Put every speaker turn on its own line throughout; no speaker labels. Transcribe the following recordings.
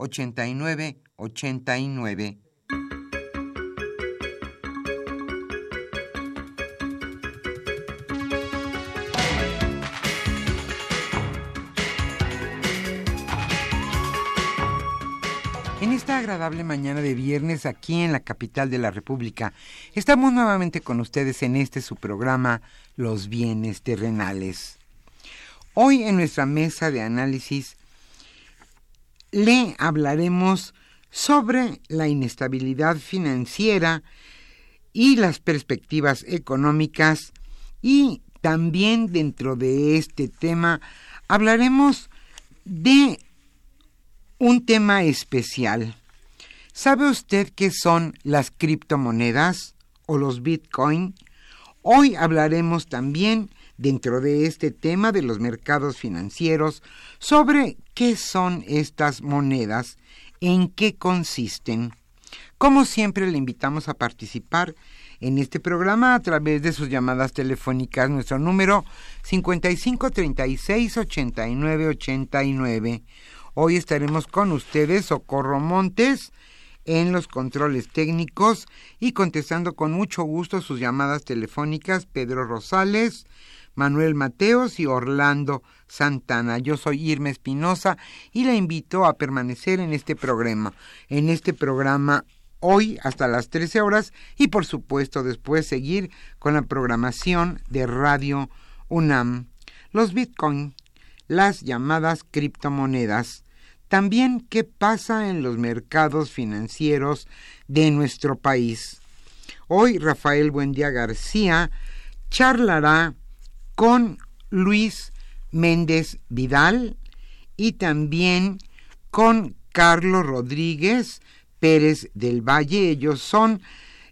8989. En esta agradable mañana de viernes aquí en la capital de la República, estamos nuevamente con ustedes en este su programa Los bienes terrenales. Hoy en nuestra mesa de análisis le hablaremos sobre la inestabilidad financiera y las perspectivas económicas y también dentro de este tema hablaremos de un tema especial. ¿Sabe usted qué son las criptomonedas o los bitcoin? Hoy hablaremos también dentro de este tema de los mercados financieros sobre qué son estas monedas, en qué consisten. Como siempre le invitamos a participar en este programa a través de sus llamadas telefónicas. Nuestro número 5536-8989. Hoy estaremos con ustedes, Socorro Montes, en los controles técnicos y contestando con mucho gusto sus llamadas telefónicas, Pedro Rosales, Manuel Mateos y Orlando Santana. Yo soy Irma Espinosa y la invito a permanecer en este programa, en este programa hoy hasta las 13 horas y por supuesto después seguir con la programación de Radio UNAM. Los Bitcoin las llamadas criptomonedas. También qué pasa en los mercados financieros de nuestro país. Hoy Rafael Buendía García charlará con Luis Méndez Vidal y también con Carlos Rodríguez Pérez del Valle. Ellos son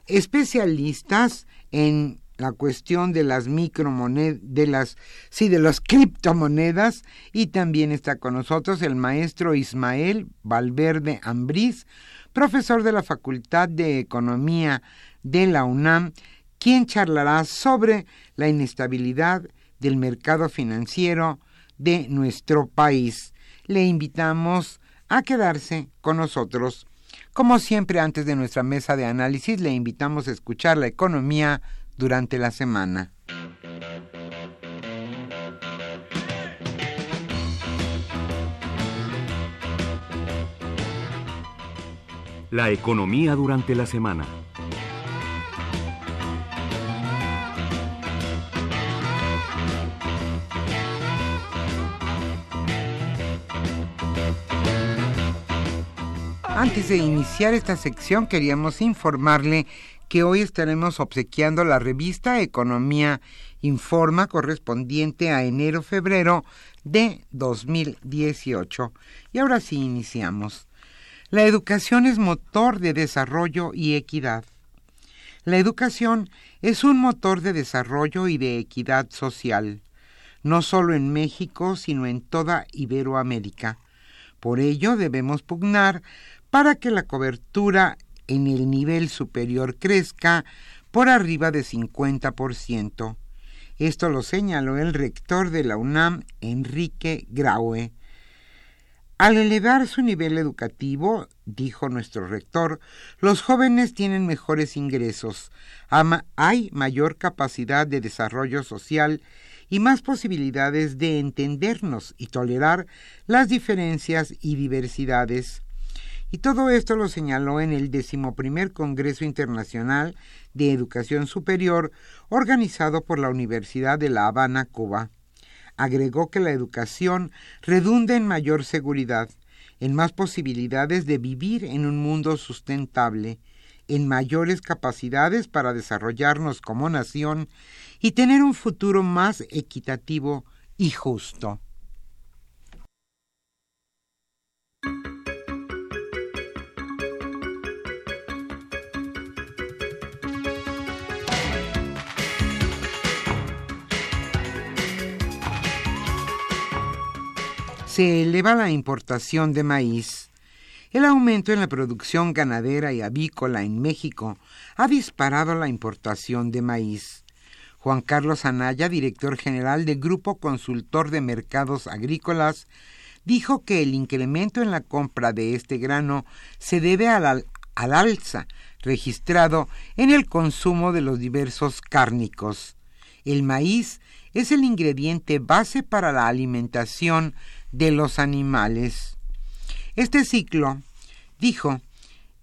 especialistas en la cuestión de las micromonedas, de las, sí, de las criptomonedas, y también está con nosotros el maestro Ismael Valverde Ambriz, profesor de la Facultad de Economía de la UNAM, quien charlará sobre la inestabilidad del mercado financiero de nuestro país. Le invitamos a quedarse con nosotros. Como siempre, antes de nuestra mesa de análisis, le invitamos a escuchar la economía durante la semana.
La economía durante la semana.
Antes de iniciar esta sección queríamos informarle que hoy estaremos obsequiando la revista Economía informa correspondiente a enero-febrero de 2018. Y ahora sí iniciamos. La educación es motor de desarrollo y equidad. La educación es un motor de desarrollo y de equidad social, no solo en México, sino en toda Iberoamérica. Por ello debemos pugnar para que la cobertura en el nivel superior crezca por arriba de 50%. Esto lo señaló el rector de la UNAM, Enrique Graue. Al elevar su nivel educativo, dijo nuestro rector, los jóvenes tienen mejores ingresos, hay mayor capacidad de desarrollo social y más posibilidades de entendernos y tolerar las diferencias y diversidades. Y todo esto lo señaló en el decimoprimer Congreso Internacional de Educación Superior organizado por la Universidad de La Habana, Cuba. Agregó que la educación redunda en mayor seguridad, en más posibilidades de vivir en un mundo sustentable, en mayores capacidades para desarrollarnos como nación y tener un futuro más equitativo y justo. Se eleva la importación de maíz. El aumento en la producción ganadera y avícola en México ha disparado la importación de maíz. Juan Carlos Anaya, director general del Grupo Consultor de Mercados Agrícolas, dijo que el incremento en la compra de este grano se debe al, al alza registrado en el consumo de los diversos cárnicos. El maíz es el ingrediente base para la alimentación de los animales. Este ciclo, dijo,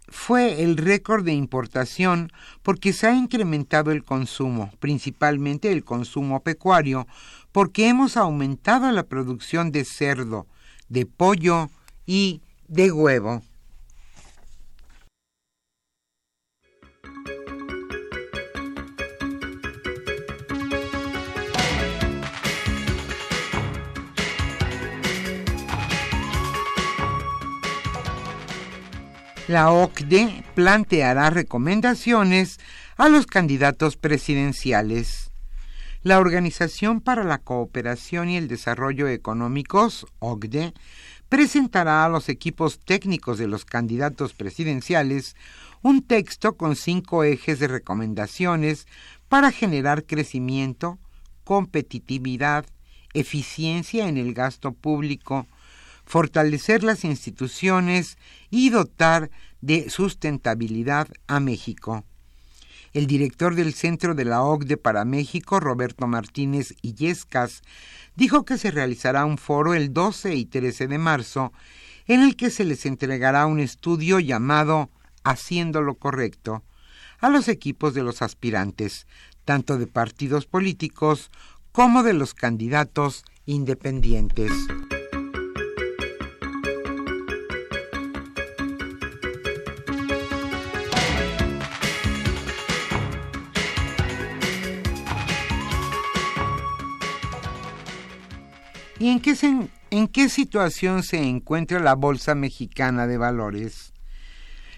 fue el récord de importación porque se ha incrementado el consumo, principalmente el consumo pecuario, porque hemos aumentado la producción de cerdo, de pollo y de huevo. La OCDE planteará recomendaciones a los candidatos presidenciales. La Organización para la Cooperación y el Desarrollo Económicos, OCDE, presentará a los equipos técnicos de los candidatos presidenciales un texto con cinco ejes de recomendaciones para generar crecimiento, competitividad, eficiencia en el gasto público, fortalecer las instituciones y dotar de sustentabilidad a México. El director del Centro de la OCDE para México, Roberto Martínez Illescas, dijo que se realizará un foro el 12 y 13 de marzo en el que se les entregará un estudio llamado Haciendo lo correcto a los equipos de los aspirantes, tanto de partidos políticos como de los candidatos independientes. ¿Y en qué, situación se encuentra la Bolsa Mexicana de Valores?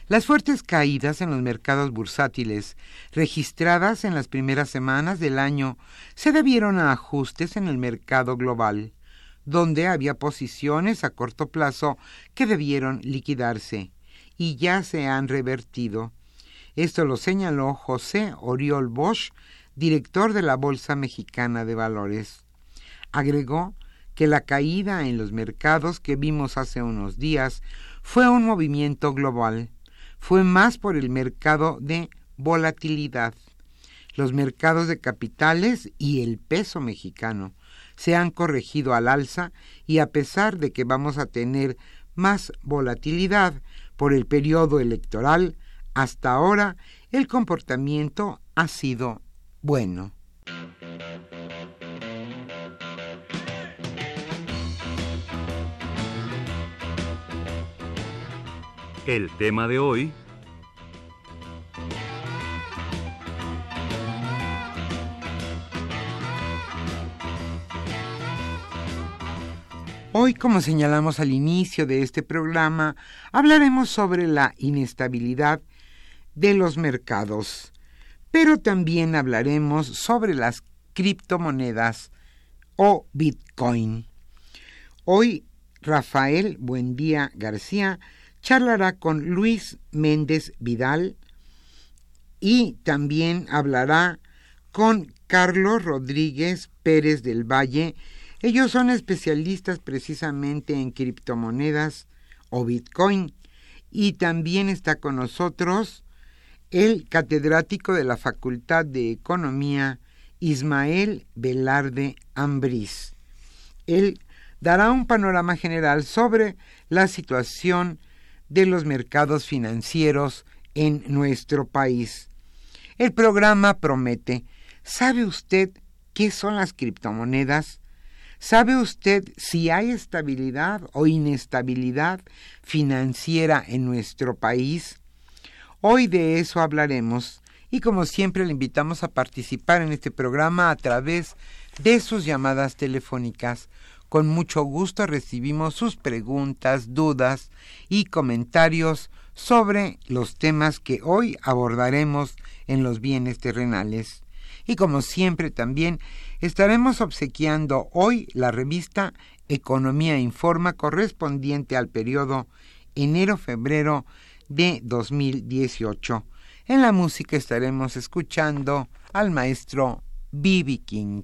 Las fuertes caídas en los mercados bursátiles registradas en las primeras semanas del año se debieron a ajustes en el mercado global, donde había posiciones a corto plazo que debieron liquidarse y ya se han revertido. Esto lo señaló José Oriol Bosch, director de la Bolsa Mexicana de Valores. Agregó que la caída en los mercados que vimos hace unos días fue un movimiento global, fue más por el mercado de volatilidad. Los mercados de capitales y el peso mexicano se han corregido al alza y a pesar de que vamos a tener más volatilidad por el periodo electoral, hasta ahora el comportamiento ha sido bueno.
El tema de hoy...
Hoy, como señalamos al inicio de este programa, hablaremos sobre la inestabilidad de los mercados, pero también hablaremos sobre las criptomonedas o Bitcoin. Hoy, Rafael Buendía García charlará con Luis Méndez Vidal y también hablará con Carlos Rodríguez Pérez del Valle. Ellos son especialistas precisamente en criptomonedas o Bitcoin. Y también está con nosotros el catedrático de la Facultad de Economía, Ismael Velarde Ambrís. Él dará un panorama general sobre la situación de los mercados financieros en nuestro país. El programa promete. ¿Sabe usted qué son las criptomonedas? ¿Sabe usted si hay estabilidad o inestabilidad financiera en nuestro país? Hoy de eso hablaremos y como siempre le invitamos a participar en este programa a través de sus llamadas telefónicas. Con mucho gusto recibimos sus preguntas, dudas y comentarios sobre los temas que hoy abordaremos en los bienes terrenales. Y como siempre también estaremos obsequiando hoy la revista Economía Informa correspondiente al periodo enero-febrero de 2018. En la música estaremos escuchando al maestro B.B. King.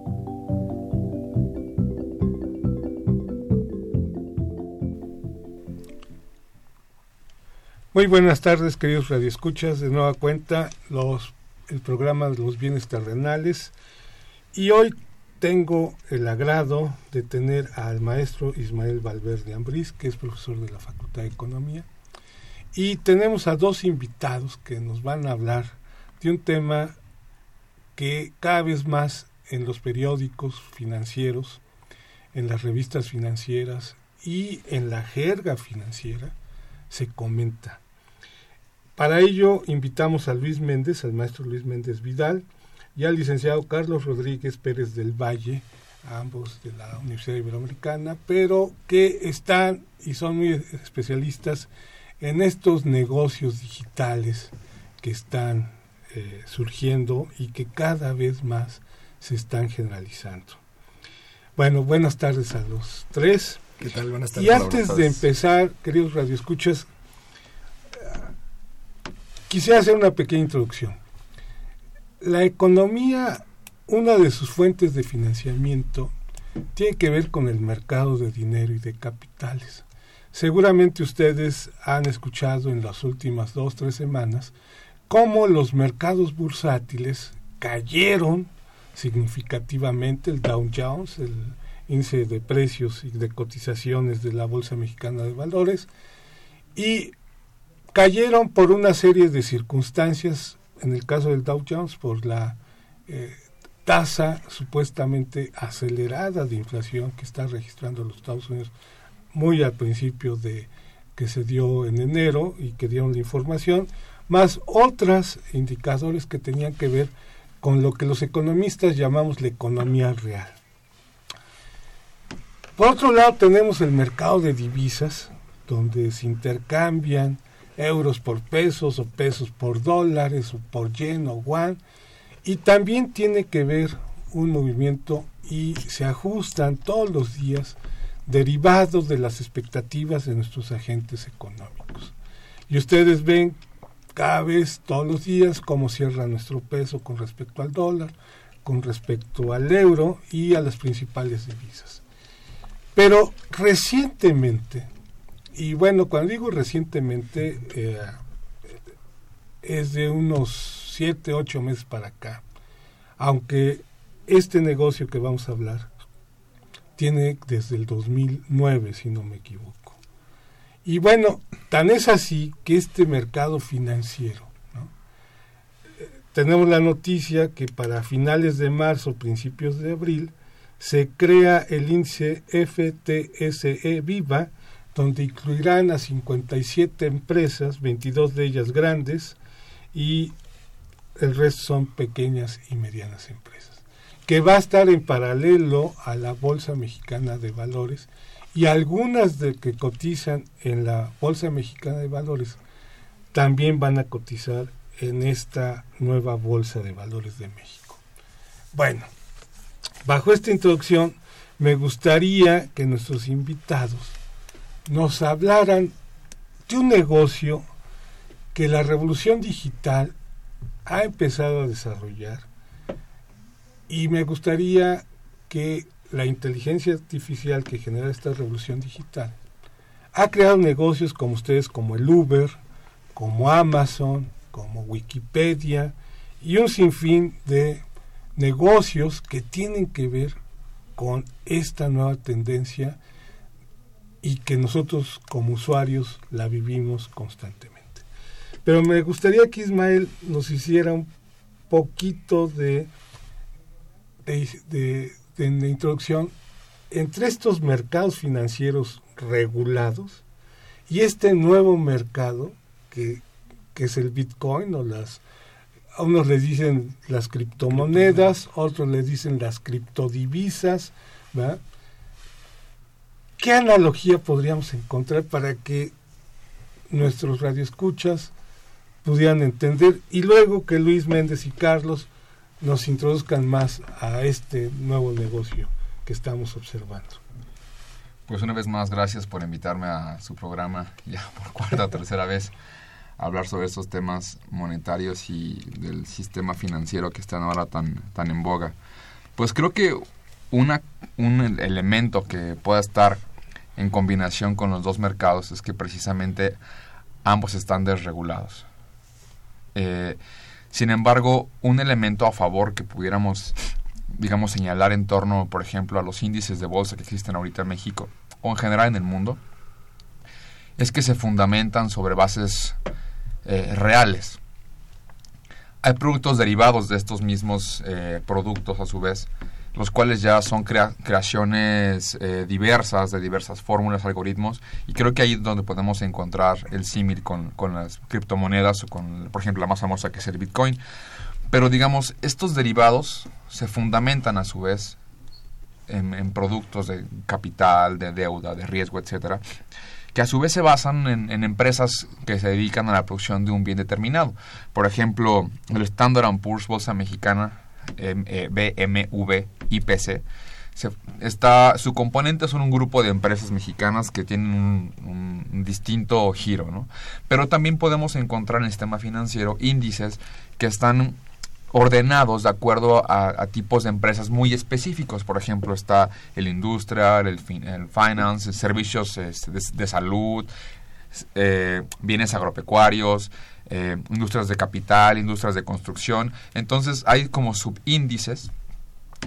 Muy buenas tardes, queridos radioescuchas. De nueva cuenta, los, el programa de los bienes terrenales. Y hoy tengo el agrado de tener al maestro Ismael Valverde Ambrís, que es profesor de la Facultad de Economía. Y tenemos a dos invitados que nos van a hablar de un tema que cada vez más en los periódicos financieros, en las revistas financieras y en la jerga financiera se comenta. Para ello invitamos a Luis Méndez, al maestro Luis Méndez Vidal, y al licenciado Carlos Rodríguez Pérez del Valle, ambos de la Universidad Iberoamericana, pero que están y son muy especialistas en estos negocios digitales que están eh, surgiendo y que cada vez más se están generalizando. Bueno, buenas tardes a los tres.
¿Qué tal? Buenas tardes.
Y antes de empezar, queridos radioescuchas, quisiera hacer una pequeña introducción. La economía una de sus fuentes de financiamiento tiene que ver con el mercado de dinero y de capitales. Seguramente ustedes han escuchado en las últimas dos, tres semanas cómo los mercados bursátiles cayeron significativamente, el Dow Jones, el de precios y de cotizaciones de la Bolsa Mexicana de Valores, y cayeron por una serie de circunstancias, en el caso del Dow Jones, por la eh, tasa supuestamente acelerada de inflación que está registrando los Estados Unidos muy al principio de que se dio en enero y que dieron la información, más otros indicadores que tenían que ver con lo que los economistas llamamos la economía real. Por otro lado tenemos el mercado de divisas, donde se intercambian euros por pesos o pesos por dólares o por yen o yuan, y también tiene que ver un movimiento y se ajustan todos los días derivados de las expectativas de nuestros agentes económicos. Y ustedes ven cada vez, todos los días, cómo cierra nuestro peso con respecto al dólar, con respecto al euro y a las principales divisas. Pero recientemente, y bueno, cuando digo recientemente, eh, es de unos 7, 8 meses para acá, aunque este negocio que vamos a hablar tiene desde el 2009, si no me equivoco. Y bueno, tan es así que este mercado financiero, tenemos la noticia que para finales de marzo, principios de abril, se crea el índice FTSE Viva, donde incluirán a 57 empresas, 22 de ellas grandes, y el resto son pequeñas y medianas empresas que va a estar en paralelo a la Bolsa Mexicana de Valores y algunas de que cotizan en la Bolsa Mexicana de Valores también van a cotizar en esta nueva Bolsa de Valores de México. Bueno, bajo esta introducción me gustaría que nuestros invitados nos hablaran de un negocio que la revolución digital ha empezado a desarrollar y me gustaría que la inteligencia artificial que genera esta revolución digital ha creado negocios como ustedes, como el Uber, como Amazon, como Wikipedia y un sinfín de negocios que tienen que ver con esta nueva tendencia y que nosotros como usuarios la vivimos constantemente. Pero me gustaría que Ismael nos hiciera un poquito de de, de, introducción entre estos mercados financieros regulados y este nuevo mercado que, que es el Bitcoin o las a unos les dicen las criptomonedas, otros les dicen las criptodivisas, ¿Qué analogía podríamos encontrar para que nuestros radioescuchas pudieran entender y luego que Luis Méndez y Carlos nos introduzcan más a este nuevo negocio que estamos observando.
Pues una vez más, gracias por invitarme a su programa, ya por cuarta o tercera vez, hablar sobre estos temas monetarios y del sistema financiero que están ahora tan, tan en boga. Pues creo que una, un elemento que pueda estar en combinación con los dos mercados es que precisamente ambos están desregulados. Eh, sin embargo, un elemento a favor que pudiéramos, digamos, señalar en torno, por ejemplo, a los índices de bolsa que existen ahorita en México o en general en el mundo, es que se fundamentan sobre bases eh, reales. Hay productos derivados de estos mismos eh, productos, a su vez, los cuales ya son creaciones eh, diversas, de diversas fórmulas, algoritmos, y creo que ahí es donde podemos encontrar el símil con, las criptomonedas o con, por ejemplo, la más famosa que es el Bitcoin. Pero digamos, estos derivados se fundamentan a su vez en, en productos de capital, de deuda, de riesgo, etcétera, que a su vez se basan en, empresas que se dedican a la producción de un bien determinado. Por ejemplo, el Standard Poor's Bolsa Mexicana eh, BMV IPC. está, su componente son un grupo de empresas mexicanas que tienen un, distinto giro, ¿no? Pero también podemos encontrar en el sistema financiero índices que están ordenados de acuerdo a, tipos de empresas muy específicos. Por ejemplo, está el industrial, el, el finance, servicios este, de, salud, eh, bienes agropecuarios, eh, industrias de capital, industrias de construcción. Entonces hay como subíndices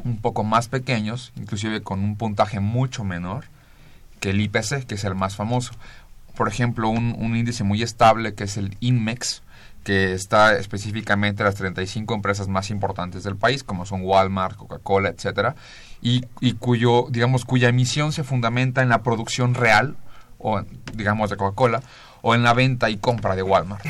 un poco más pequeños, inclusive con un puntaje mucho menor que el IPC, que es el más famoso. Por ejemplo, un, un índice muy estable que es el INMEX, que está específicamente en las 35 empresas más importantes del país, como son Walmart, Coca-Cola, etcétera, y, y, cuyo, digamos, cuya emisión se fundamenta en la producción real, o digamos de Coca-Cola, o en la venta y compra de Walmart.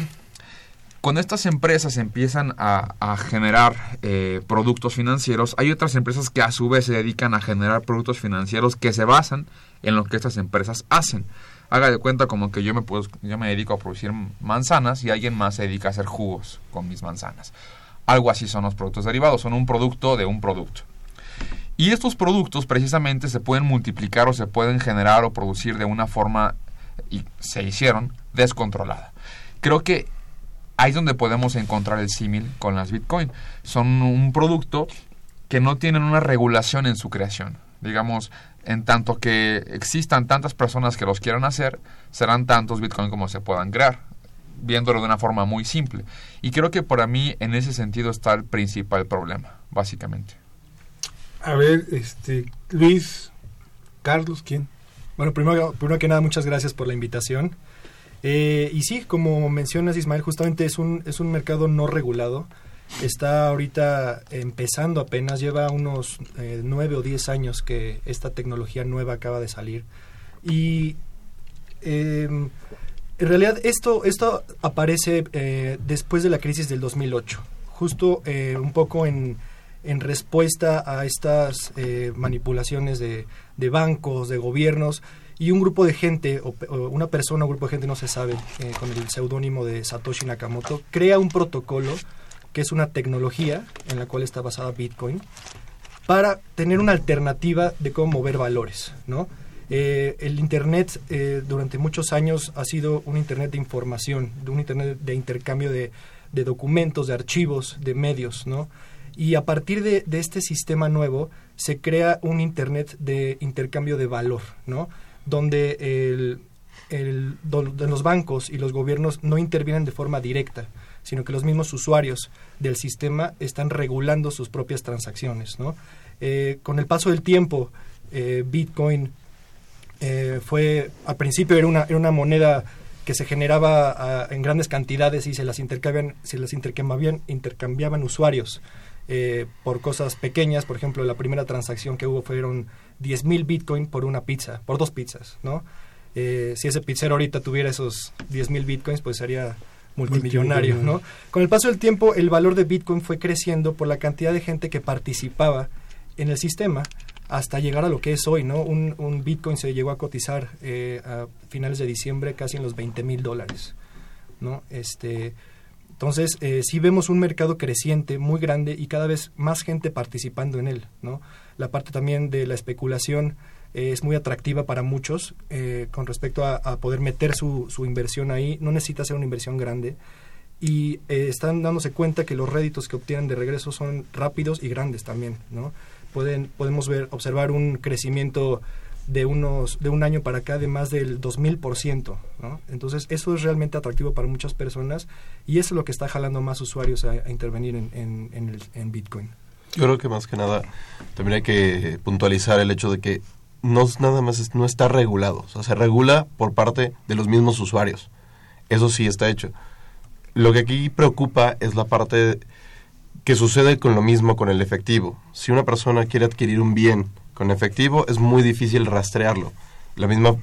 Cuando estas empresas empiezan a, generar eh, productos financieros, hay otras empresas que a su vez se dedican a generar productos financieros que se basan en lo que estas empresas hacen haga de cuenta como que yo me, puedo, yo me dedico a producir manzanas y alguien más se dedica a hacer jugos con mis manzanas. Algo así son los productos derivados, son un producto de un producto. Y estos productos precisamente se pueden multiplicar o se pueden generar o producir de una forma, y se hicieron, descontrolada. Creo que ahí es donde podemos encontrar el símil con las Bitcoin. Son un producto que no tienen una regulación en su creación. Digamos, en tanto que existan tantas personas que los quieran hacer, serán tantos Bitcoin como se puedan crear, viéndolo de una forma muy simple. Y creo que para mí en ese sentido está el principal problema, básicamente.
A ver, este, Luis, Carlos, ¿quién?
Bueno, primero, primero que nada, muchas gracias por la invitación. Eh, y sí, como mencionas, Ismael, justamente es un, es un mercado no regulado está ahorita empezando apenas, lleva unos eh, nueve o diez años que esta tecnología nueva acaba de salir. Y em, en realidad esto, esto aparece eh, después de la crisis del 2008, justo eh, un poco en, en, respuesta a estas manipulaciones de, de, bancos, de gobiernos. Y un grupo de gente, o, una persona, un grupo de gente, no se sabe, con el seudónimo de Satoshi Nakamoto, crea un protocolo que es una tecnología en la cual está basada Bitcoin, para tener una alternativa de cómo mover valores, ¿no? Eh, el Internet eh, durante muchos años ha sido un Internet de información, de un Internet de intercambio de, documentos, de archivos, de medios, ¿no? Y a partir de, este sistema nuevo se crea un Internet de intercambio de valor, ¿no? Donde, el, el, donde los bancos y los gobiernos no intervienen de forma directa, sino que los mismos usuarios del sistema están regulando sus propias transacciones. ¿no? Eh, con el paso del tiempo, eh, Bitcoin eh, fue, al principio era una, era una moneda que se generaba ah, en grandes cantidades y se las intercambiaban, se las intercambiaban, intercambiaban usuarios por cosas pequeñas. Por ejemplo, la primera transacción que hubo fueron 10.000 Bitcoin por una pizza, por dos pizzas, ¿no? si ese pizzero ahorita tuviera esos 10.000 Bitcoins, pues sería multimillonario, ¿no? Con el paso del tiempo, el valor de Bitcoin fue creciendo por la cantidad de gente que participaba en el sistema hasta llegar a lo que es hoy, ¿no? Un, Bitcoin se llegó a cotizar eh, a finales de diciembre casi en los 20 mil dólares, ¿no? Este, entonces, eh, sí vemos un mercado creciente, muy grande y cada vez más gente participando en él, ¿no? La parte también de la especulación es muy atractiva para muchos eh, con respecto a, poder meter su, inversión ahí. No necesita ser una inversión grande. Y eh, están dándose cuenta que los réditos que obtienen de regreso son rápidos y grandes también. ¿no? Pueden, podemos ver, observar un crecimiento de unos de un año para acá de más del 2000%, ¿no? Entonces, eso es realmente atractivo para muchas personas y eso es lo que está jalando más usuarios a, intervenir en, en, en Bitcoin.
Yo creo que más que nada también hay que puntualizar el hecho de que no nada más no está regulado, o sea, se regula por parte de los mismos usuarios. Eso sí está hecho. Lo que aquí preocupa es la parte que sucede con lo mismo con el efectivo. Si una persona quiere adquirir un bien con efectivo, es muy difícil rastrearlo. La misma,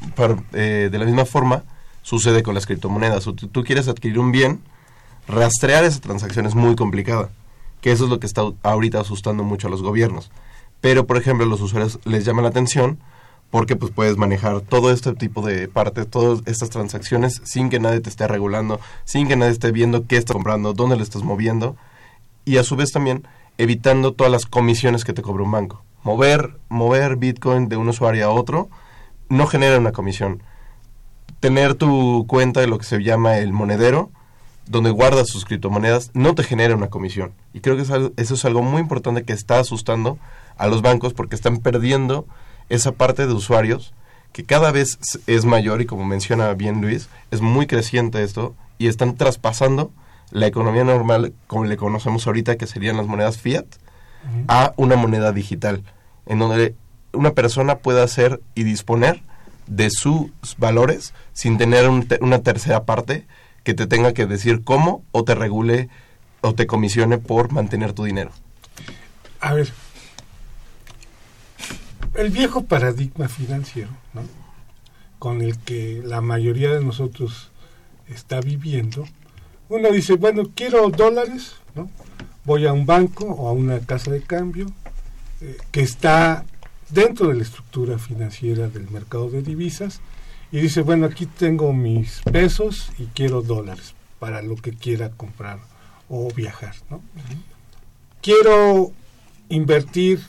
eh, de la misma forma sucede con las criptomonedas. Si tú quieres adquirir un bien, rastrear esa transacción es muy complicada, que eso es lo que está ahorita asustando mucho a los gobiernos. Pero, por ejemplo, los usuarios les llama la atención porque pues puedes manejar todo este tipo de partes, todas estas transacciones sin que nadie te esté regulando, sin que nadie esté viendo qué estás comprando, dónde lo estás moviendo y a su vez también evitando todas las comisiones que te cobra un banco. Mover, mover Bitcoin de un usuario a otro no genera una comisión. Tener tu cuenta de lo que se llama el monedero donde guardas sus criptomonedas no te genera una comisión. Y creo que eso es algo muy importante que está asustando a los bancos porque están perdiendo esa parte de usuarios que cada vez es mayor y como menciona bien Luis, es muy creciente esto y están traspasando la economía normal como le conocemos ahorita, que serían las monedas fiat, a una moneda digital, en donde una persona pueda hacer y disponer de sus valores sin tener una tercera parte que te tenga que decir cómo o te regule o te comisione por mantener tu dinero.
A ver, el viejo paradigma financiero, ¿no? con el que la mayoría de nosotros está viviendo, uno dice, bueno, quiero dólares, ¿no? voy a un banco o a una casa de cambio eh, que está dentro de la estructura financiera del mercado de divisas y dice, bueno, aquí tengo mis pesos y quiero dólares para lo que quiera comprar o viajar, ¿no? Quiero invertir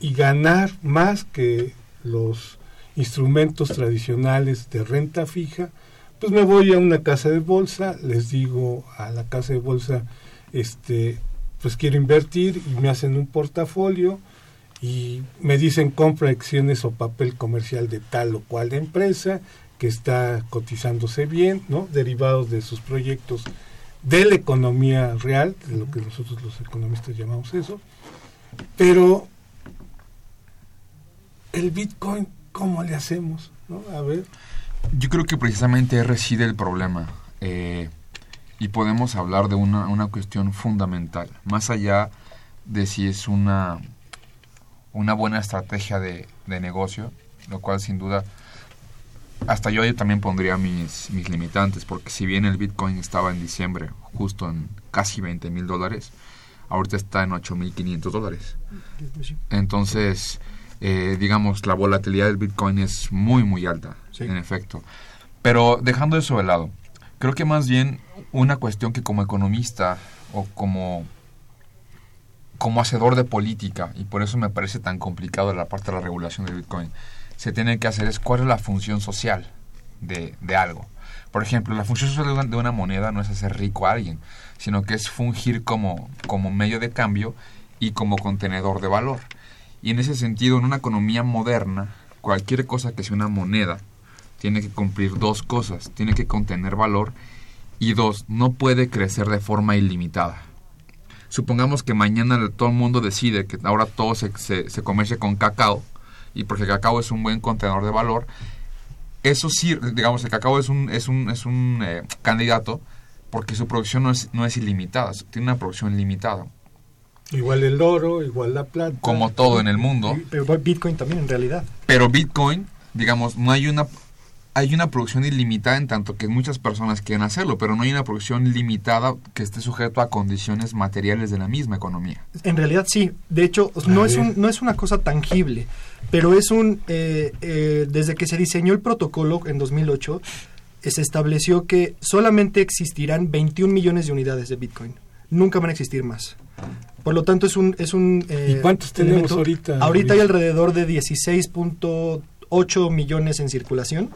y ganar más que los instrumentos tradicionales de renta fija, pues me voy a una casa de bolsa, les digo a la casa de bolsa, este, pues quiero invertir y me hacen un portafolio y me dicen compra acciones o papel comercial de tal o cual empresa que está cotizándose bien, ¿no? Derivados de sus proyectos de la economía real, de lo que nosotros los economistas llamamos eso. Pero el Bitcoin, ¿cómo le hacemos? ¿No? A ver.
Yo creo que precisamente reside el problema. Eh, y podemos hablar de una, una cuestión fundamental, más allá de si es una, una buena estrategia de, de negocio, lo cual sin duda hasta yo también pondría mis, mis limitantes, porque si bien el Bitcoin estaba en diciembre justo en casi 20 mil dólares, ahorita está en 8 mil 500 dólares. Entonces, eh, digamos, la volatilidad del Bitcoin es muy, muy alta, en efecto. Pero dejando eso de lado, creo que más bien una cuestión que como economista o como, como hacedor de política, y por eso me parece tan complicado la parte de la regulación del Bitcoin, se tiene que hacer es cuál es la función social de, de algo. Por ejemplo, la función social de una, moneda no es hacer rico a alguien, sino que es fungir como, como medio de cambio y como contenedor de valor. Y en ese sentido, en una economía moderna, cualquier cosa que sea una moneda tiene que cumplir dos cosas. Tiene que contener valor y dos, no puede crecer de forma ilimitada. Supongamos que mañana todo el mundo decide que ahora todo se, se, comercie con cacao y porque el cacao es un buen contenedor de valor, eso sí, digamos, el cacao es un, es un, es un eh, candidato porque su producción no es, no es ilimitada, tiene una producción limitada.
Igual el oro, igual la plata.
Como todo en el mundo.
Pero Bitcoin también en realidad.
Pero Bitcoin, digamos, no hay una hay una producción ilimitada en tanto que muchas personas quieren hacerlo, pero no hay una producción limitada que esté sujeto a condiciones materiales de la misma economía.
En realidad sí, de hecho no es, un, no es una cosa tangible, pero es un, eh, eh, desde que se diseñó el protocolo en 2008, eh, se estableció que solamente existirán 21 millones de unidades de Bitcoin, nunca van a existir más. Por lo tanto es un... Es un
¿Y cuántos tenemos ahorita?
Ahorita hay alrededor de 16.8 millones en circulación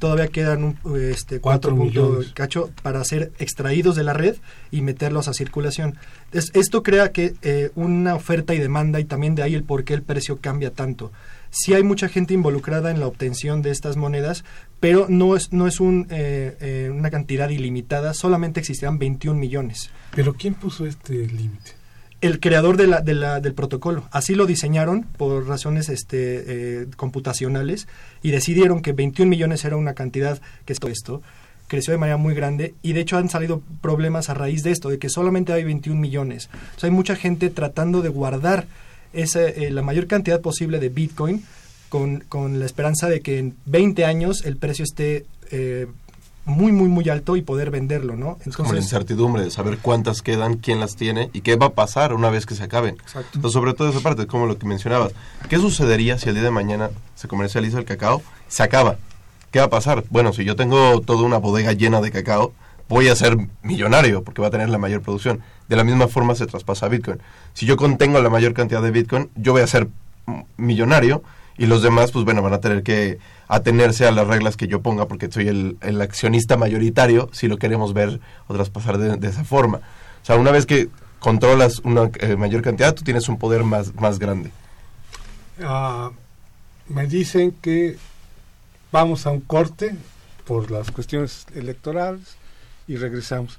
todavía quedan un, este, cuatro puntos cacho para ser extraídos de la red y meterlos a circulación. esto crea que eh, una oferta y demanda y también de ahí el por qué el precio cambia tanto. Sí hay mucha gente involucrada en la obtención de estas monedas, pero no es, no es un, eh, eh, una cantidad ilimitada, solamente existirán 21 millones.
¿Pero quién puso este límite?
El creador de la, de la, del protocolo. Así lo diseñaron por razones este, eh, computacionales y decidieron que 21 millones era una cantidad que esto, esto creció de manera muy grande y de hecho han salido problemas a raíz de esto, de que solamente hay 21 millones. hay mucha gente tratando de guardar esa, eh, la mayor cantidad posible de Bitcoin con, con, la esperanza de que en 20 años el precio esté eh, muy, muy, muy alto y poder venderlo, ¿no?
es como la incertidumbre de saber cuántas quedan, quién las tiene y qué va a pasar una vez que se acaben. Exacto. sobre todo esa parte, como lo que mencionabas. ¿Qué sucedería si el día de mañana se comercializa el cacao? Se acaba. ¿Qué va a pasar? Bueno, si yo tengo toda una bodega llena de cacao, voy a ser millonario porque va a tener la mayor producción. De la misma forma se traspasa a Bitcoin. Si yo contengo la mayor cantidad de Bitcoin, yo voy a ser millonario y los demás, pues bueno, van a tener que atenerse a las reglas que yo ponga porque soy el, accionista mayoritario, si lo queremos ver o traspasar de, de esa forma. O sea, una vez que controlas una eh, mayor cantidad, tú tienes un poder más, más grande.
Ah, me dicen que vamos a un corte por las cuestiones electorales y regresamos.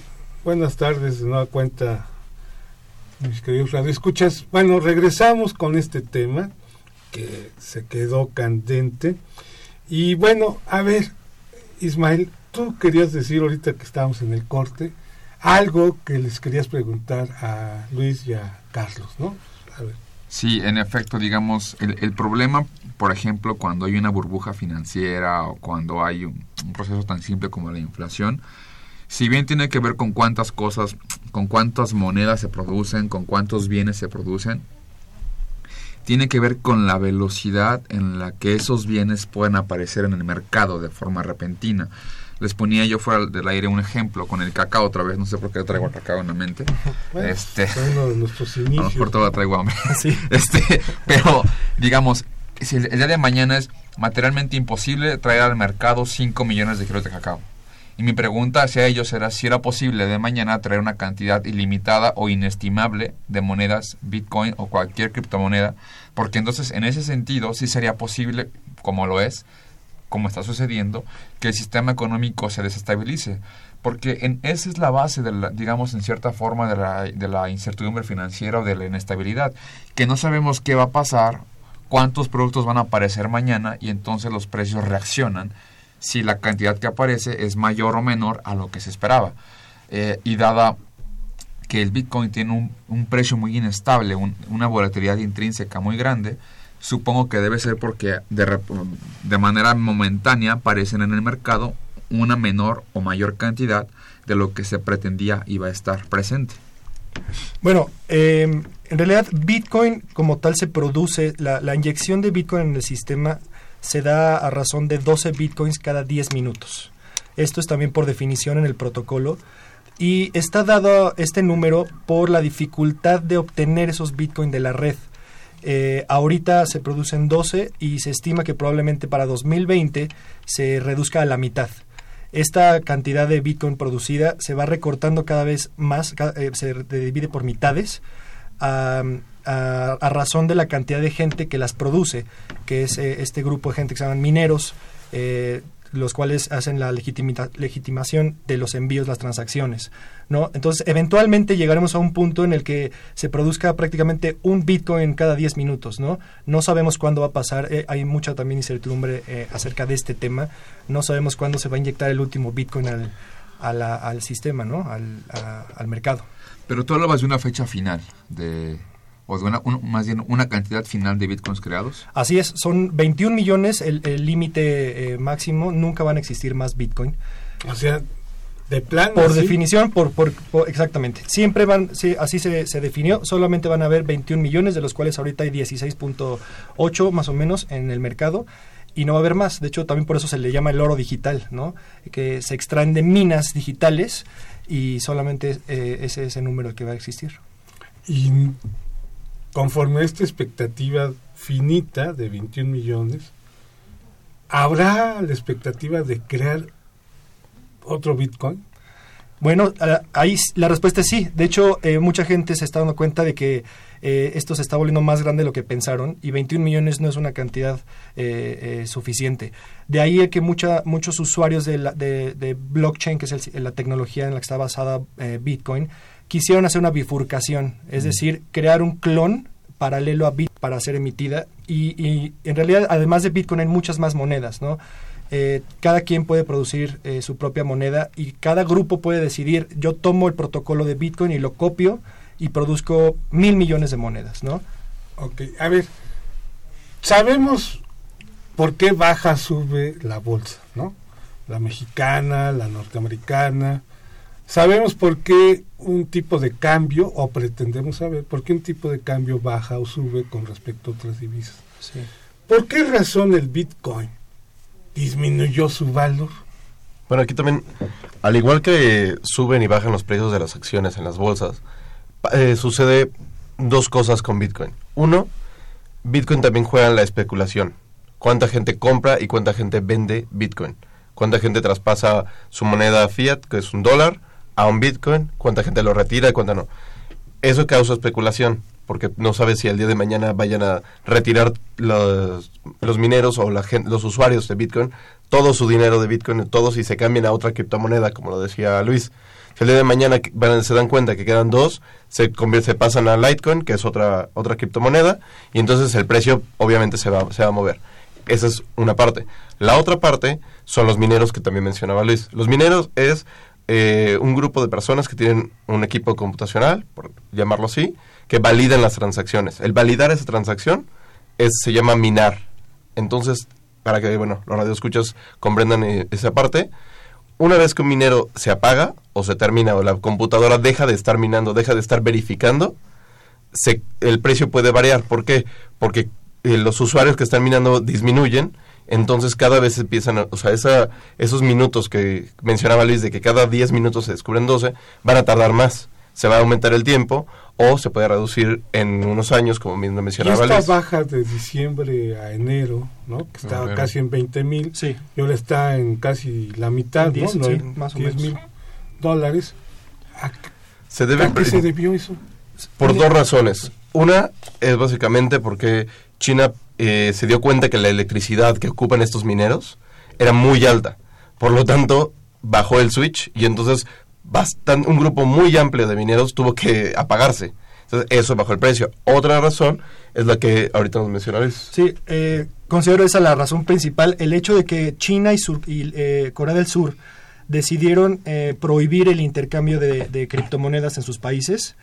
Buenas tardes, de nueva cuenta, mis queridos radioescuchas. Bueno, regresamos con este tema que se quedó candente. Y bueno, a ver, Ismael, tú querías decir ahorita que estábamos en el corte algo que les querías preguntar a Luis y a Carlos, ¿no?
Sí, en efecto, digamos, el, problema, por ejemplo, cuando hay una burbuja financiera o cuando hay un proceso tan simple como la inflación, si bien tiene que ver con cuántas cosas, con cuántas monedas se producen, con cuántos bienes se producen, tiene que ver con la velocidad en la que esos bienes pueden aparecer en el mercado de forma repentina. Les ponía yo fuera del aire un ejemplo con el cacao otra vez, no sé por qué traigo el cacao en la mente.
Bueno,
este,
uno de nuestros
a lo
inicios.
mejor todo traigo hambre.
Sí.
Este, pero, digamos, si el, el día de mañana es materialmente imposible traer al mercado 5 millones de kilos de cacao. Y mi pregunta hacia ellos era si era posible de mañana traer una cantidad ilimitada o inestimable de monedas, Bitcoin o cualquier criptomoneda, porque entonces en ese sentido sí sería posible, como lo es, como está sucediendo, que el sistema económico se desestabilice. Porque en, esa es la base, de la, digamos, en cierta forma, de la, de la incertidumbre financiera o de la inestabilidad. Que no sabemos qué va a pasar, cuántos productos van a aparecer mañana y entonces los precios reaccionan si la cantidad que aparece es mayor o menor a lo que se esperaba. Eh, y dada que el Bitcoin tiene un, precio muy inestable, un- una volatilidad intrínseca muy grande, supongo que debe ser porque de, manera momentánea aparecen en el mercado una menor o mayor cantidad de lo que se pretendía iba a estar presente.
Bueno, eh, en realidad Bitcoin como tal se produce, la inyección de Bitcoin en el sistema se da a razón de 12 Bitcoins cada 10 minutos. Esto es también por definición en el protocolo. Y está dado este número por la dificultad de obtener esos Bitcoin de la red. Eh, ahorita se producen 12 y se estima que probablemente para 2020 se reduzca a la mitad. Esta cantidad de Bitcoin producida se va recortando cada vez más, eh, se divide por mitades a- a razón de la cantidad de gente que las produce, que es eh, este grupo de gente que se llaman mineros, eh, los cuales hacen la legitimita- legitimación de los envíos, las transacciones. ¿no? Entonces, eventualmente llegaremos a un punto en el que se produzca prácticamente un Bitcoin cada 10 minutos. No, no sabemos cuándo va a pasar, eh, hay mucha también incertidumbre eh, acerca de este tema, no sabemos cuándo se va a inyectar el último Bitcoin al, a la- al sistema, ¿no? al, a- al mercado.
Pero tú hablabas de una fecha final, de, o de una, un- más bien una cantidad final de bitcoins creados.
Así es, son 21 millones el límite eh, máximo, nunca van a existir más Bitcoin.
O sea, de plano.
Por
¿sí?
definición, por, por, por- exactamente. Siempre van, sí, así se, se definió, solamente van a haber 21 millones, de los cuales ahorita hay 16.8 más o menos en el mercado. Y no va a haber más. De hecho, también por eso se le llama el oro digital, ¿no? Que se extraen de minas digitales y solamente eh, ese es el número el que va a existir.
Y conforme a esta expectativa finita de 21 millones, ¿habrá la expectativa de crear otro Bitcoin?
Bueno, a- ahí la respuesta es sí. De hecho, eh, mucha gente se está dando cuenta de que eh, esto se está volviendo más grande de lo que pensaron y 21 millones no es una cantidad eh, eh, suficiente. De ahí que mucha, muchos usuarios de, la- de, blockchain, que es el- la tecnología en la que está basada Bitcoin, quisieron hacer una bifurcación, es decir, crear un clon paralelo a Bitcoin para ser emitida y, y en realidad además de Bitcoin hay muchas más monedas, ¿no? Eh, cada quien puede producir eh, su propia moneda y cada grupo puede decidir, yo tomo el protocolo de Bitcoin y lo copio y produzco mil millones de monedas, ¿no?
Ok, a ver, sabemos por qué baja, sube la bolsa, ¿no? La mexicana, la norteamericana. Sabemos por qué un tipo de cambio, o pretendemos saber, por qué un tipo de cambio baja o sube con respecto a otras divisas.
Sí.
¿Por qué razón el Bitcoin disminuyó su valor?
Bueno, aquí también, al igual que suben y bajan los precios de las acciones en las bolsas, eh, sucede dos cosas con Bitcoin. Uno, Bitcoin también juega en la especulación. Cuánta gente compra y cuánta gente vende Bitcoin. Cuánta gente traspasa su moneda fiat, que es un dólar, a un Bitcoin. Cuánta gente lo retira y cuánta no. Eso causa especulación, porque no sabes si el día de mañana vayan a retirar los, los mineros o la gen- los usuarios de Bitcoin todo su dinero de Bitcoin, todos y se cambian a otra criptomoneda, como lo decía Luis. Si el día de mañana van- se dan cuenta que quedan dos, se, se pasan a Litecoin, que es otra, otra criptomoneda, y entonces el precio obviamente se va, se va a mover. Esa es una parte. La otra parte son los mineros que también mencionaba Luis. Los mineros es eh, un grupo de personas que tienen un equipo computacional, por llamarlo así, que validan las transacciones. El validar esa transacción es, se llama minar. Entonces, para que bueno, los radioescuchas comprendan eh, esa parte, una vez que un minero se apaga o se termina o la computadora deja de estar minando, deja de estar verificando, se, el precio puede variar. ¿Por qué? Porque eh, los usuarios que están minando disminuyen, entonces cada vez empiezan, a- o sea, esa, esos minutos que mencionaba Luis, de que cada 10 minutos se descubren 12, van a tardar más. Se va a aumentar el tiempo o se puede reducir en unos años, como mencionaba
esta
Luis.
baja de diciembre a enero, ¿no? que estaba
Febrero.
casi en 20 mil,
Sí.
y ahora está en casi la mitad,
Diez,
¿no?
sí,
Nueve-
más o
10
menos.
mil dólares. ¿A,
Se debe
a qué se debió eso?
Por dos razones. Una es básicamente porque China eh, se dio cuenta que la electricidad que ocupan estos mineros era muy alta. Por lo tanto, bajó el switch y entonces bastan- un grupo muy amplio de mineros tuvo que apagarse. Entonces, eso bajó el precio. Otra razón es la que ahorita nos menciona Luis.
Sí, eh, considero esa la razón principal, el hecho de que China y, Sur- y, eh, Corea del Sur decidieron eh, prohibir el intercambio de criptomonedas en sus países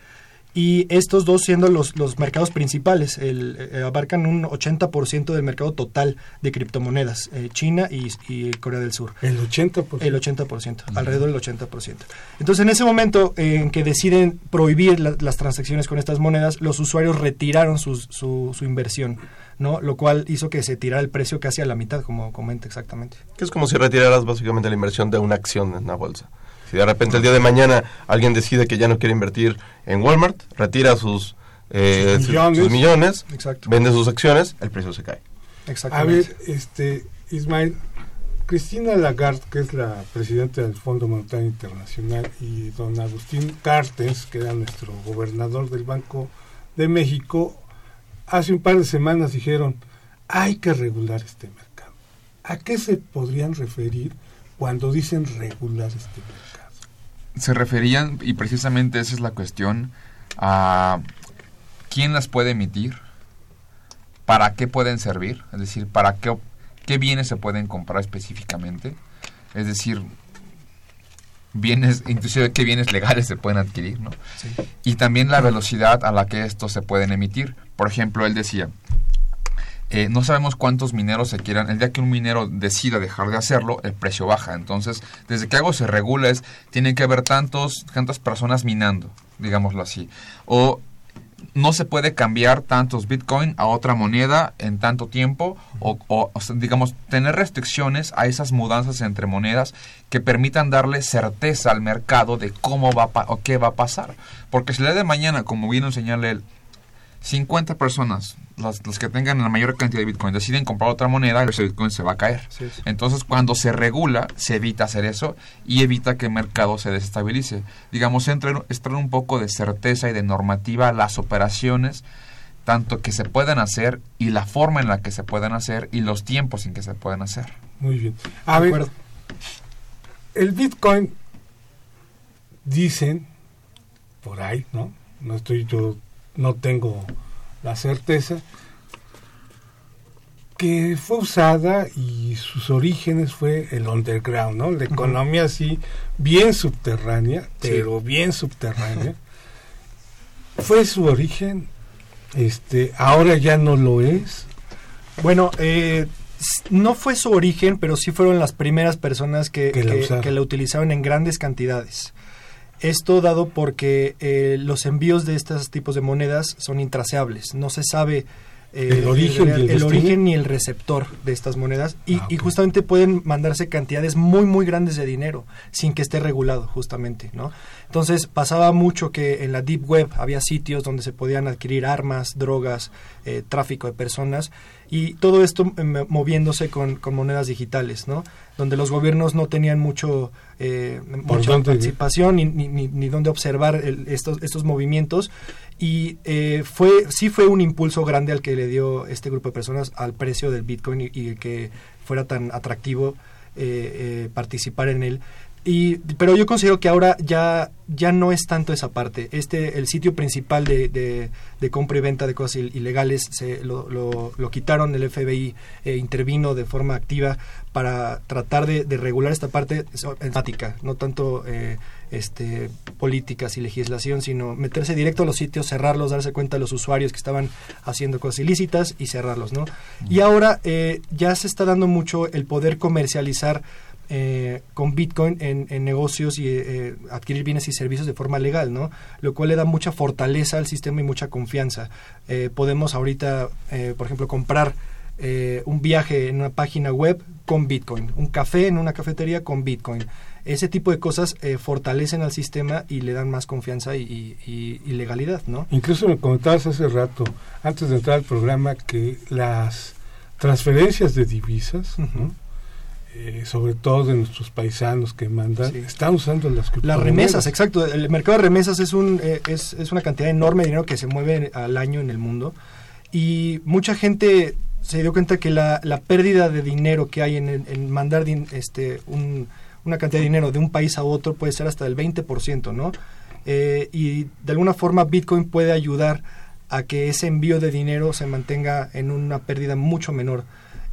y estos dos siendo los, los mercados principales, el, eh, abarcan un 80% del mercado total de criptomonedas, eh, China y, y Corea del Sur.
El 80%.
El 80%, alrededor del 80%. Entonces, en ese momento eh, en que deciden prohibir la- las transacciones con estas monedas, los usuarios retiraron sus- su, su inversión, ¿no? Lo cual hizo que se tirara el precio casi a la mitad, como comenta exactamente.
Que es como si retiraras básicamente la inversión de una acción en la bolsa. Si de repente el día de mañana alguien decide que ya no quiere invertir en Walmart, retira sus, eh,
Sus millones.
sus millones, vende sus acciones, el precio se cae.
A
Exactamente.
ver, este, Ismael, Cristina Lagarde, que es la presidenta del Fondo Monetario Internacional, y don Agustín Cartes, que era nuestro gobernador del Banco de México, hace un par de semanas dijeron, hay que regular este mercado. ¿A qué se podrían referir cuando dicen regular este mercado?
Se referían, y precisamente esa es la cuestión, a quién las puede emitir, para qué pueden servir, es decir, para qué, qué bienes se pueden comprar específicamente, es decir, bienes, inclusive qué bienes legales se pueden adquirir, ¿no? Y también la velocidad a la que estos se pueden emitir. Por ejemplo, él decía, eh, no sabemos cuántos mineros se quieran. El día que un minero decida dejar de hacerlo, el precio baja. Entonces, desde que algo se regula es, que haber tantos, tantas personas minando, digámoslo así. O no se puede cambiar tantos Bitcoin a otra moneda en tanto tiempo o, digamos, tener restricciones a esas mudanzas entre monedas que permitan darle certeza al mercado de cómo va o qué va a pasar. Porque si el día de mañana, como a enseñarle él, 50 personas, las, las que tengan la mayor cantidad de Bitcoin, deciden comprar otra moneda, ese Bitcoin se va a caer.
Sí, sí.
Entonces, cuando se regula, se evita hacer eso y evita que el mercado se desestabilice. Digamos, entra, entra un poco de certeza y de normativa a las operaciones, tanto que se pueden hacer y la forma en la que se pueden hacer y los tiempos en que se pueden hacer.
Muy bien. A
De
ver,
acuerdo.
el Bitcoin, dicen, por ahí, ¿no? No estoy yo, no tengo la certeza, que fue usada y sus orígenes fue el underground, ¿no? La economía así, bien subterránea,
Sí.
pero bien subterránea. fue su origen, este, ahora ya no lo es.
Bueno, eh, no fue su origen, pero sí fueron las primeras personas que,
Que la
que- que la utilizaron en grandes cantidades. Esto dado porque eh, los envíos de estos tipos de monedas son intraceables. No se sabe eh,
El origen
en realidad,
y el
el origen el receptor de estas monedas. Y,
Ah,
y justamente pueden mandarse cantidades muy, muy grandes de dinero sin que esté regulado, justamente. ¿no? Entonces pasaba mucho que en la Deep Web había sitios donde se podían adquirir armas, drogas, eh, tráfico de personas y todo esto eh, moviéndose con, con monedas digitales, ¿no? Donde los gobiernos no tenían mucho eh, mucha participación ni, ni, ni, ni dónde observar el- estos, estos movimientos y eh, fue sí fue un impulso grande al que le dio este grupo de personas al precio del Bitcoin y, que fuera tan atractivo eh, eh, participar en él. Y, pero yo considero que ahora ya, ya no es tanto esa parte. Este, el sitio principal de, de, compra y venta de cosas il- ilegales se lo, lo, quitaron, el FBI eh, intervino de forma activa para tratar de, regular esta parte enfática, no tanto eh, este, políticas y legislación, sino meterse directo a los sitios, cerrarlos, darse cuenta de los usuarios que estaban haciendo cosas ilícitas y cerrarlos, ¿no? Y ahora eh, ya se está dando mucho el poder comercializar eh, con Bitcoin en, en negocios y eh, adquirir bienes y servicios de forma legal, ¿no? Lo cual le da mucha fortaleza al sistema y mucha confianza. Eh, podemos ahorita, eh, por ejemplo, comprar eh, un viaje en una página web con Bitcoin, un café en una cafetería con Bitcoin. Ese tipo de cosas eh, fortalecen al sistema y le dan más confianza y, y- y- y legalidad, ¿no?
Incluso me comentabas hace rato, antes de entrar al programa, que las transferencias de divisas. Eh, sobre todo de nuestros paisanos que mandan,
Sí.
están usando las
Las remesas, exacto. El mercado de remesas es, un, eh, es, es una cantidad enorme de dinero que se mueve al año en el mundo. Y mucha gente se dio cuenta que la, la pérdida de dinero que hay en, en mandar din- este, un- una cantidad de dinero de un país a otro puede ser hasta del 20%, ¿no? Eh, y de alguna forma Bitcoin puede ayudar a que ese envío de dinero se mantenga en una pérdida mucho menor,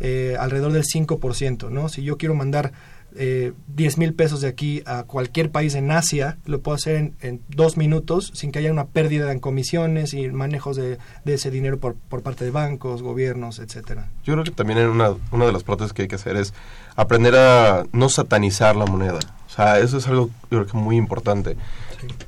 eh, alrededor del 5%, ¿no? Si yo quiero mandar eh, 10 mil pesos de aquí a cualquier país en Asia, lo puedo hacer en, en dos minutos sin que haya una pérdida en comisiones y manejos de, de ese dinero por, por parte de bancos, gobiernos, etcétera.
Yo creo que también en una, una de las partes que hay que hacer es aprender a no satanizar la moneda. O sea, eso es algo yo creo que muy importante.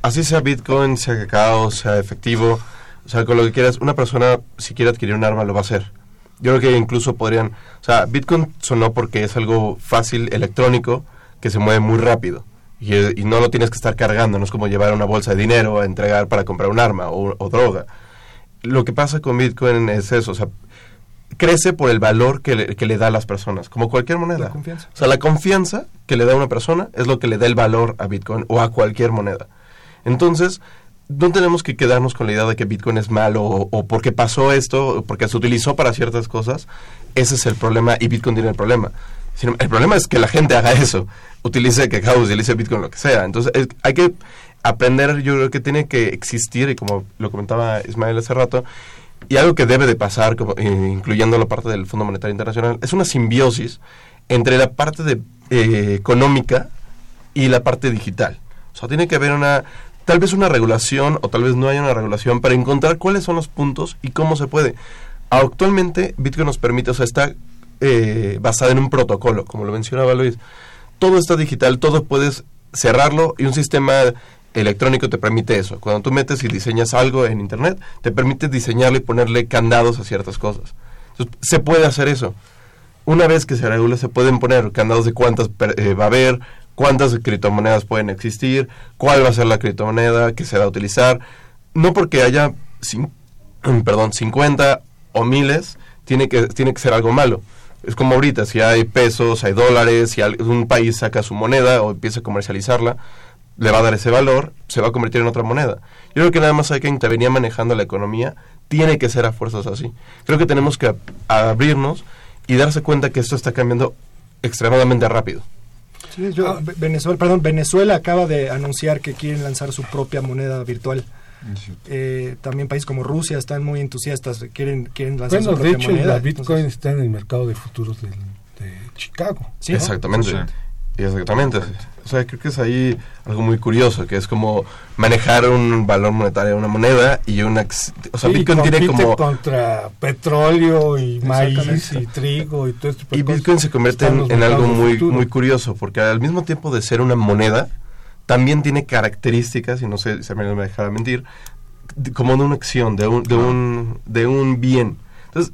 Así sea Bitcoin, sea cacao, sea efectivo, o sea, con lo que quieras, una persona si quiere adquirir un arma lo va a hacer. Yo creo que incluso podrían, o sea, Bitcoin sonó porque es algo fácil, electrónico, que se mueve muy rápido. Y, y no lo tienes que estar cargando, no es como llevar una bolsa de dinero a entregar para comprar un arma o, o droga. Lo que pasa con Bitcoin es eso, o sea, crece por el valor que le, que le da a las personas, como cualquier moneda.
La confianza.
O sea, la confianza que le da a una persona es lo que le da el valor a Bitcoin o a cualquier moneda. Entonces, no tenemos que quedarnos con la idea de que Bitcoin es malo o, o porque pasó esto, porque se utilizó para ciertas cosas. Ese es el problema y Bitcoin tiene el problema. Sino- el problema es que la gente haga eso, utilice cacao, utilice Bitcoin, lo que sea. Entonces, es- hay que aprender, yo creo que tiene que existir, y como lo comentaba Ismael hace rato, y algo que debe de pasar, eh, incluyendo la parte del Fondo Monetario Internacional, es una simbiosis entre la parte de, eh, económica y la parte digital. O sea, tiene que haber una, tal vez una regulación o tal vez no haya una regulación para encontrar cuáles son los puntos y cómo se puede. Actualmente Bitcoin nos permite, o sea, está eh, basada en un protocolo, como lo mencionaba Luis. Todo está digital, todo puedes cerrarlo y un sistema electrónico te permite eso. Cuando tú metes y diseñas algo en Internet, te permite diseñarlo y ponerle candados a ciertas cosas. Se puede hacer eso. Una vez que se regule, se pueden poner candados de cuántas eh, va a haber, cuántas criptomonedas pueden existir, cuál va a ser la criptomoneda que se va a utilizar. No porque haya cin- perdón, 50 o miles, tiene que, tiene que ser algo malo. Es como ahorita, si hay pesos, hay dólares, si un país saca su moneda o empieza a comercializarla, le va a dar ese valor, se va a convertir en otra moneda. Yo creo que nada más hay que intervenir manejando la economía, tiene que ser a fuerzas así. Creo que tenemos que ab- abrirnos y darse cuenta que esto está cambiando extremadamente rápido.
Sí, yo- Ve- Venezuela, perdón, Venezuela acaba de anunciar que quieren lanzar su propia moneda virtual. Eh, también países como Rusia están muy entusiastas, quieren, quieren lanzar
Bueno,
su
de
propia
hecho,
moneda.
la Bitcoin
entonces-
está en el mercado de futuros del- de Chicago.
Sí, ¿no?
Exactamente.
Sí.
Exactamente. O sea, creo que es ahí algo muy curioso, que es como manejar un valor monetario de una moneda y una... O sea,
Sí,
Bitcoin tiene como...
contra petróleo y maíz y trigo y todo esto.
Y Bitcoin se convierte en, en algo muy, muy curioso, porque al mismo tiempo de ser una moneda, también tiene características, y no sé si me me dejará mentir, como de una acción, de un, de un, de un bien. Entonces,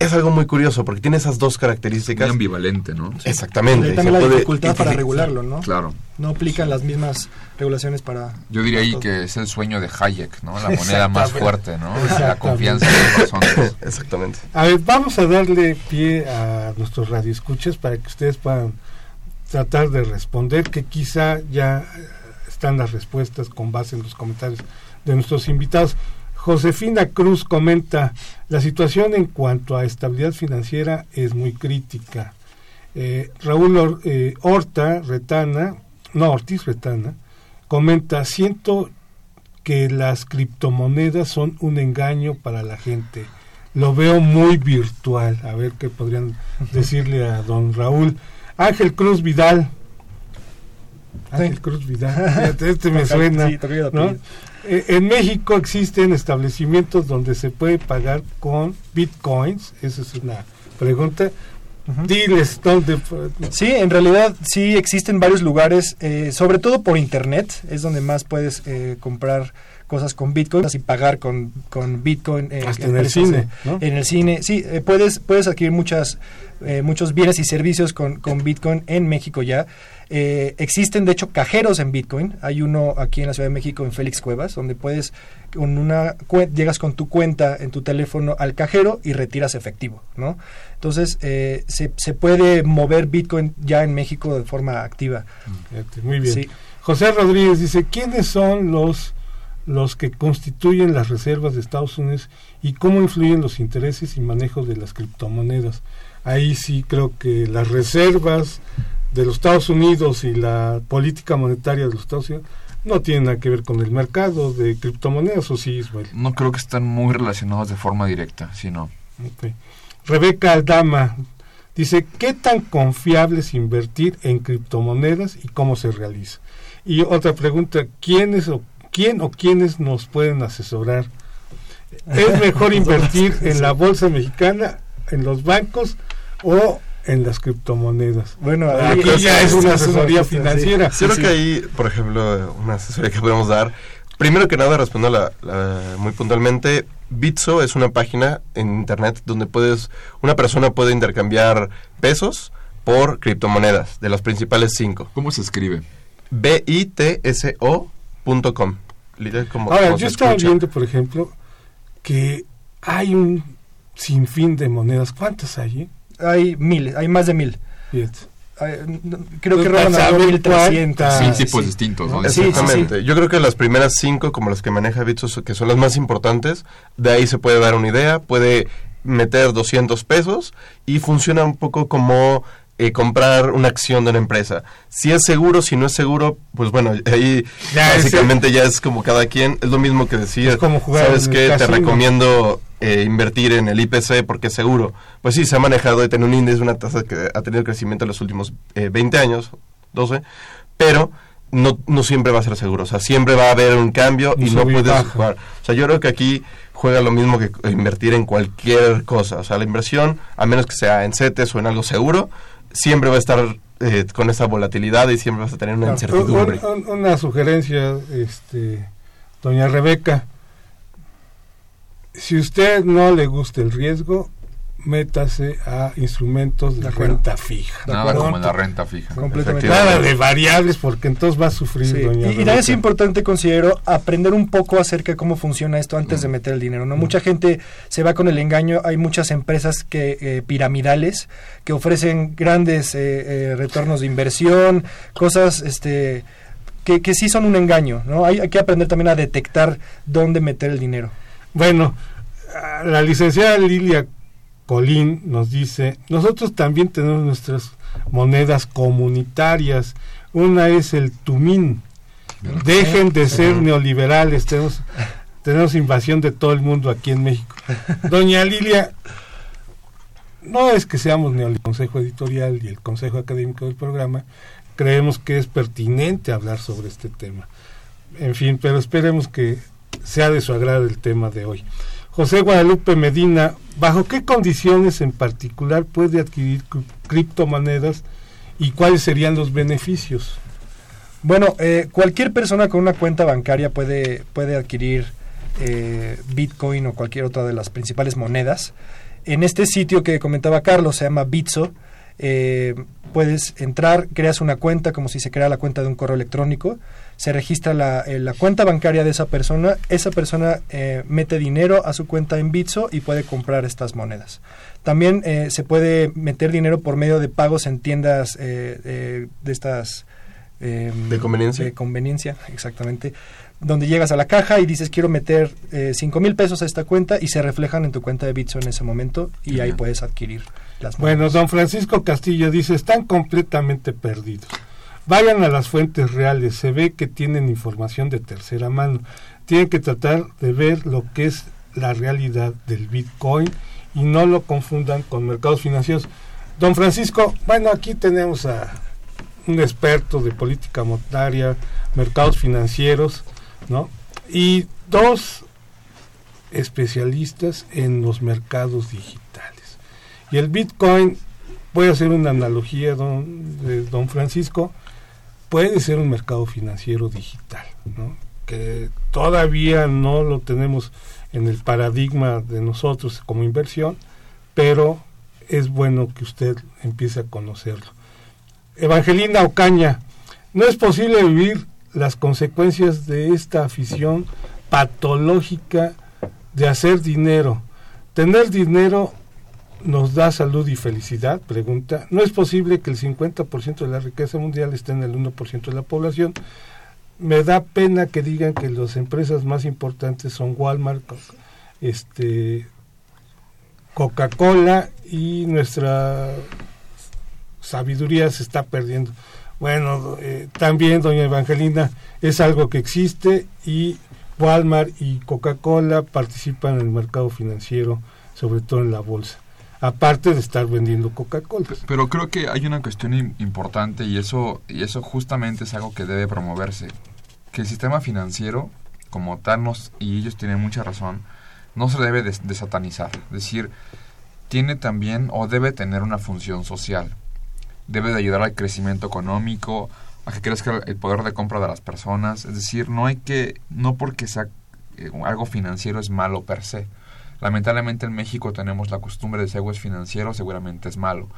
es algo muy curioso, porque tiene esas dos
Muy
características.
ambivalente, ¿no?
Exactamente.
Y
se
también la
puede
dificultad para regularlo, ¿no?
Claro.
No aplican las mismas regulaciones para...
Yo diría ahí que es el sueño de Hayek, ¿no? La moneda más fuerte, ¿no? La confianza en las personas.
Exactamente.
A ver, vamos a darle pie a nuestros radioescuchas para que ustedes puedan tratar de responder, que quizá ya están las respuestas con base en los comentarios de nuestros invitados. Josefina Cruz comenta, la situación en cuanto a estabilidad financiera es muy crítica. Eh, Raúl Or- eh, Horta Retana, no, Ortiz Retana, comenta, siento que las criptomonedas son un engaño para la gente. Lo veo muy virtual. A ver qué podrían decirle a don Raúl. Ángel Cruz Vidal. Ángel Cruz Vidal. Fíjate, Este me suena.
Sí.
Eh, En México existen establecimientos donde se puede pagar con bitcoins. Esa es una pregunta. Diles dónde.
Sí, en realidad sí existen varios lugares, eh, sobre todo por internet, es donde más puedes eh, comprar cosas con Bitcoin y pagar con, con Bitcoin. eh,
Hasta en el cine, ¿no?
En el cine, sí, eh, puedes, puedes adquirir muchas, eh, muchos bienes y servicios con, con Bitcoin en México ya. Eh, existen, de hecho, cajeros en Bitcoin. Hay uno aquí en la Ciudad de México, en Félix Cuevas, donde puedes, con una llegas con tu cuenta en tu teléfono al cajero y retiras efectivo, ¿no? Entonces, eh, se, se puede mover Bitcoin ya en México de forma activa.
Fíjate, Muy bien.
Sí.
José Rodríguez dice, ¿quiénes son los, los que constituyen las reservas de Estados Unidos y cómo influyen los intereses y manejos de las criptomonedas? Ahí sí creo que las reservas de los Estados Unidos y la política monetaria de los Estados Unidos no tienen nada que ver con el mercado de criptomonedas, ¿o sí, Ismael?
No creo que están muy relacionados de forma directa, sino.
Rebeca Aldama Dice, ¿qué tan confiable es invertir en criptomonedas y cómo se realiza? Y otra pregunta, ¿quiénes o quién o quiénes nos pueden asesorar? ¿Es mejor invertir en la bolsa mexicana, en los bancos o en las criptomonedas?
Bueno,
Aquí ya es una asesoría
sí.
financiera.
Creo que ahí, por ejemplo, una asesoría que podemos dar. Primero que nada, respondo la, la- muy puntualmente. Bitso es una página en internet donde puedes, una persona puede intercambiar pesos por criptomonedas de las principales cinco.
¿Cómo se escribe?
Literal, como-
Ahora,
como
yo estaba
escucha.
viendo, por ejemplo, que hay un sinfín de monedas. ¿Cuántas hay? eh?
Hay mil, hay más de mil.
Fíjate.
Hay- no, creo que
Pues,
roban a
saber
1300.
cuántas-
Mil
sí,
tipos
sí.
distintos, ¿no?
Sí, sí, sí.
Exactamente. Yo creo que las primeras cinco, como las que maneja Bitso, que son las más importantes, de ahí se puede dar una idea, puede meter 200 pesos y funciona un poco como eh, comprar una acción de una empresa. Si es seguro, si no es seguro, pues bueno, ahí
Ya,
básicamente ya es como cada quien, es lo mismo que decir,
Es como jugar
¿sabes qué? Te recomiendo eh, invertir en el IPC porque es seguro. Pues sí, se ha manejado y tiene un índice, una tasa que ha tenido crecimiento en los últimos eh, 20 años, 12, pero no, no siempre va a ser seguro. O sea, siempre va a haber un cambio y no puedes
baja.
jugar. O sea, yo creo que aquí juega lo mismo que invertir en cualquier cosa. O sea, la inversión, a menos que sea en CETES o en algo seguro, siempre va a estar eh, con esa volatilidad y siempre vas a tener una
Claro.
incertidumbre.
Un- un- una sugerencia, este, doña Rebeca. Si usted no le gusta el riesgo, métase a instrumentos de
De
renta fija.
Nada como la renta fija.
Completamente.
Nada de variables, porque entonces va a sufrir
Sí,
doña
Y, y también es importante, considero, aprender un poco acerca de cómo funciona esto antes de meter el dinero. ¿no? Mucha gente se va con el engaño. Hay muchas empresas que eh, piramidales que ofrecen grandes eh, eh, retornos de inversión, cosas este, que, que sí son un engaño. ¿no? Hay, hay que aprender también a detectar dónde meter el dinero.
Bueno, la licenciada Lilia Colín nos dice, nosotros también tenemos nuestras monedas comunitarias. Una es el Tumín. Dejen de ser neoliberales, tenemos, tenemos invasión de todo el mundo aquí en México. Doña Lilia, no es que seamos neoliberales, el Consejo Editorial y el Consejo Académico del programa, creemos que es pertinente hablar sobre este tema. En fin, pero esperemos que sea de su agrado el tema de hoy. José Guadalupe Medina, ¿bajo qué condiciones en particular puede adquirir cri- criptomonedas y cuáles serían los beneficios?
Bueno, eh, cualquier persona con una cuenta bancaria puede, puede adquirir eh, Bitcoin o cualquier otra de las principales monedas. En este sitio que comentaba Carlos, se llama Bitso, eh, puedes entrar, creas una cuenta como si se crea la cuenta de un correo electrónico, se registra la, eh, la cuenta bancaria de esa persona, esa persona eh, mete dinero a su cuenta en Bitso y puede comprar estas monedas. También eh, se puede meter dinero por medio de pagos en tiendas eh, eh, de estas... eh,
¿De conveniencia?
De conveniencia, exactamente. Donde llegas a la caja y dices quiero meter eh, cinco mil pesos a esta cuenta y se reflejan en tu cuenta de Bitso en ese momento y ahí puedes adquirir las
Bueno,
monedas.
don Francisco Castillo dice, están completamente perdidos. Vayan a las fuentes reales, se ve que tienen información de tercera mano. Tienen que tratar de ver lo que es la realidad del Bitcoin y no lo confundan con mercados financieros. Don Francisco, bueno, aquí tenemos a un experto de política monetaria, mercados financieros, ¿no? Y dos especialistas en los mercados digitales. Y el Bitcoin, voy a hacer una analogía, don, de don Francisco, puede ser un mercado financiero digital, ¿no? que todavía no lo tenemos en el paradigma de nosotros como inversión, pero es bueno que usted empiece a conocerlo. Evangelina Ocaña, no es posible vivir las consecuencias de esta afición patológica de hacer dinero. Tener dinero nos da salud y felicidad, pregunta. No es posible que el 50% de la riqueza mundial esté en el 1% de la población. Me da pena que digan que las empresas más importantes son Walmart, este, Coca-Cola y nuestra sabiduría se está perdiendo. Bueno, eh, también, doña Evangelina, es algo que existe y Walmart y Coca-Cola participan en el mercado financiero, sobre todo en la bolsa. Aparte de estar vendiendo Coca-Cola.
Pero creo que hay una cuestión im- importante y eso, y eso justamente es algo que debe promoverse. Que el sistema financiero, como tal, nos, y ellos tienen mucha razón, no se debe de, de satanizar. Es decir, tiene también o debe tener una función social. Debe de ayudar al crecimiento económico, a que crezca el poder de compra de las personas. Es decir, no hay que, no porque sea eh, algo financiero es malo per se. Lamentablemente en México tenemos la costumbre de si algo es financiero, seguramente es malo.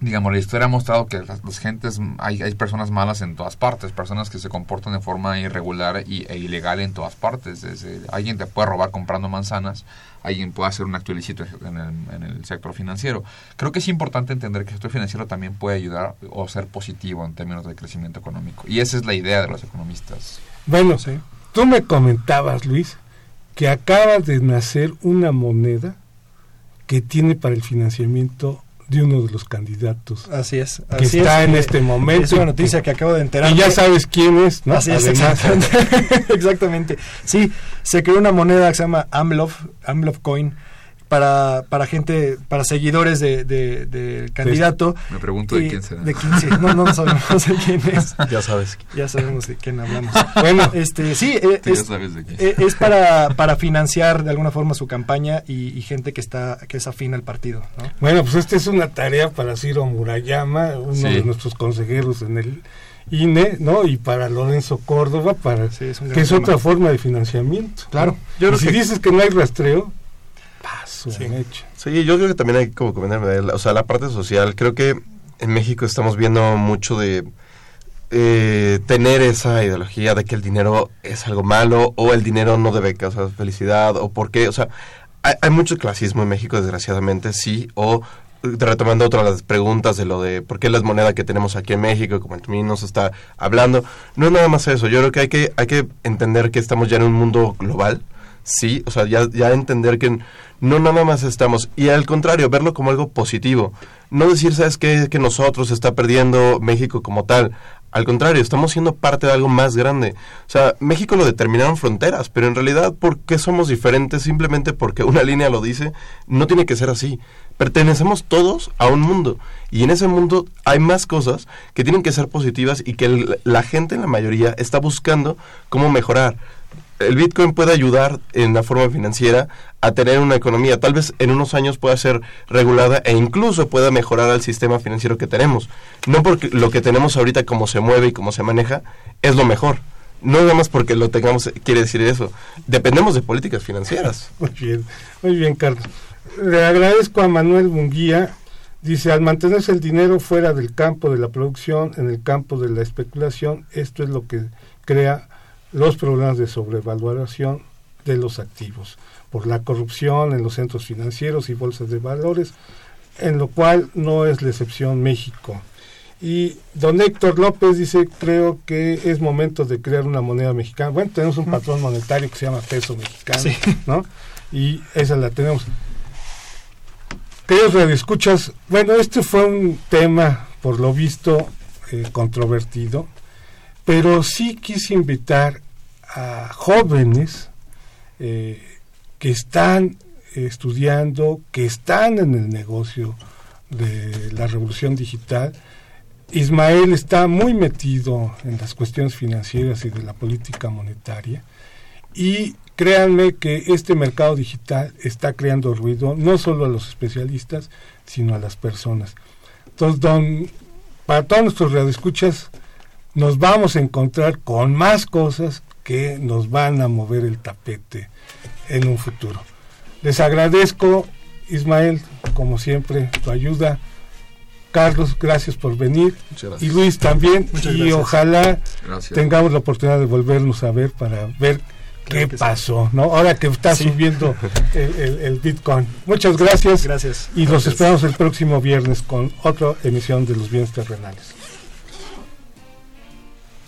Digamos, la historia ha mostrado que las, gentes, hay, hay personas malas en todas partes, personas que se comportan de forma irregular y, e ilegal en todas partes. Desde, alguien te puede robar comprando manzanas, alguien puede hacer un acto ilícito en el, en el sector financiero. Creo que es importante entender que el sector financiero también puede ayudar o ser positivo en términos de crecimiento económico. Y esa es la idea de los economistas.
Bueno, tú me comentabas, Luis, que acaba de nacer una moneda que tiene para el financiamiento de uno de los candidatos.
Así es.
Que
así
está
es,
en este momento.
Es una noticia que acabo de enterar.
Y ya sabes quién es, ¿no?
Así es, exactamente. exactamente. Sí, se creó una moneda que se llama AMLOV, AMLOV Coin, para, para gente, para seguidores de, de- del candidato.
Me pregunto de quién será.
De quién, sí. No, no sabemos de quién es.
Ya sabes.
Ya sabemos de quién hablamos. Bueno, este, sí, eh,
Tú ya
es,
sabes de quién.
eh, es para, para financiar de alguna forma su campaña y, y gente que está que es afín al partido. ¿no?
Bueno, pues esta es una tarea para Ciro Murayama, uno
Sí.
de nuestros consejeros en el INE, ¿no? Y para Lorenzo Córdoba, para
Sí, es
que es
tema.
otra forma de financiamiento.
Claro.
¿no?
Yo creo
si
que-
dices que no hay rastreo,
Sí.
mecha.
Sí, yo creo que también hay como comentar, o sea, la parte social, creo que en México estamos viendo mucho de eh, tener esa ideología de que el dinero es algo malo o el dinero no debe causar felicidad o por qué, o sea, hay, hay mucho clasismo en México desgraciadamente, sí, o eh, retomando otra de las preguntas de lo de por qué la moneda que tenemos aquí en México, como el nos está hablando, no es nada más eso, yo creo que hay que, hay que entender que estamos ya en un mundo global, sí, o sea, ya, ya entender que no nada más estamos, y al contrario, verlo como algo positivo, no decir, ¿sabes? Que nosotros está perdiendo México como tal, al contrario, estamos siendo parte de algo más grande. O sea, México lo determinaron fronteras, pero en realidad, ¿por qué somos diferentes? Simplemente porque una línea lo dice, no tiene que ser así. Pertenecemos todos a un mundo y en ese mundo hay más cosas que tienen que ser positivas y que la gente, en la mayoría, está buscando cómo mejorar. El Bitcoin puede ayudar en la forma financiera a tener una economía. Tal vez en unos años pueda ser regulada e incluso pueda mejorar al sistema financiero que tenemos. No porque lo que tenemos ahorita, como se mueve y cómo se maneja, es lo mejor. No nada más porque lo tengamos, quiere decir eso. Dependemos de políticas financieras.
Muy bien, muy bien, Carlos. Le agradezco a Manuel Munguía. Dice, al mantenerse el dinero fuera del campo de la producción, en el campo de la especulación, esto es lo que crea los problemas de sobrevaluación de los activos, por la corrupción en los centros financieros y bolsas de valores, en lo cual no es la excepción México. Y don Héctor López dice, creo que es momento de crear una moneda mexicana. Bueno, tenemos un patrón monetario que se llama peso mexicano,
Sí.
¿no? Y esa la tenemos. Queridos radioescuchas, bueno, este fue un tema, por lo visto, eh, controvertido, pero sí quise invitar a jóvenes eh, que están estudiando, que están en el negocio de la revolución digital. Ismael está muy metido en las cuestiones financieras y de la política monetaria y créanme que este mercado digital está creando ruido no solo a los especialistas, sino a las personas. Entonces, don, para todos nuestros radioescuchas, nos vamos a encontrar con más cosas que nos van a mover el tapete en un futuro. Les agradezco, Ismael, como siempre, tu ayuda. Carlos, gracias por venir.
Muchas
Y
gracias.
Luis también.
Muchas
y
gracias.
ojalá
Gracias.
tengamos la oportunidad de volvernos a ver para ver qué
sí.
pasó, ¿no? Ahora que está
Sí.
subiendo el, el- el Bitcoin. Muchas gracias.
Gracias.
Y los
Gracias.
esperamos el próximo viernes con otra emisión de los bienes terrenales.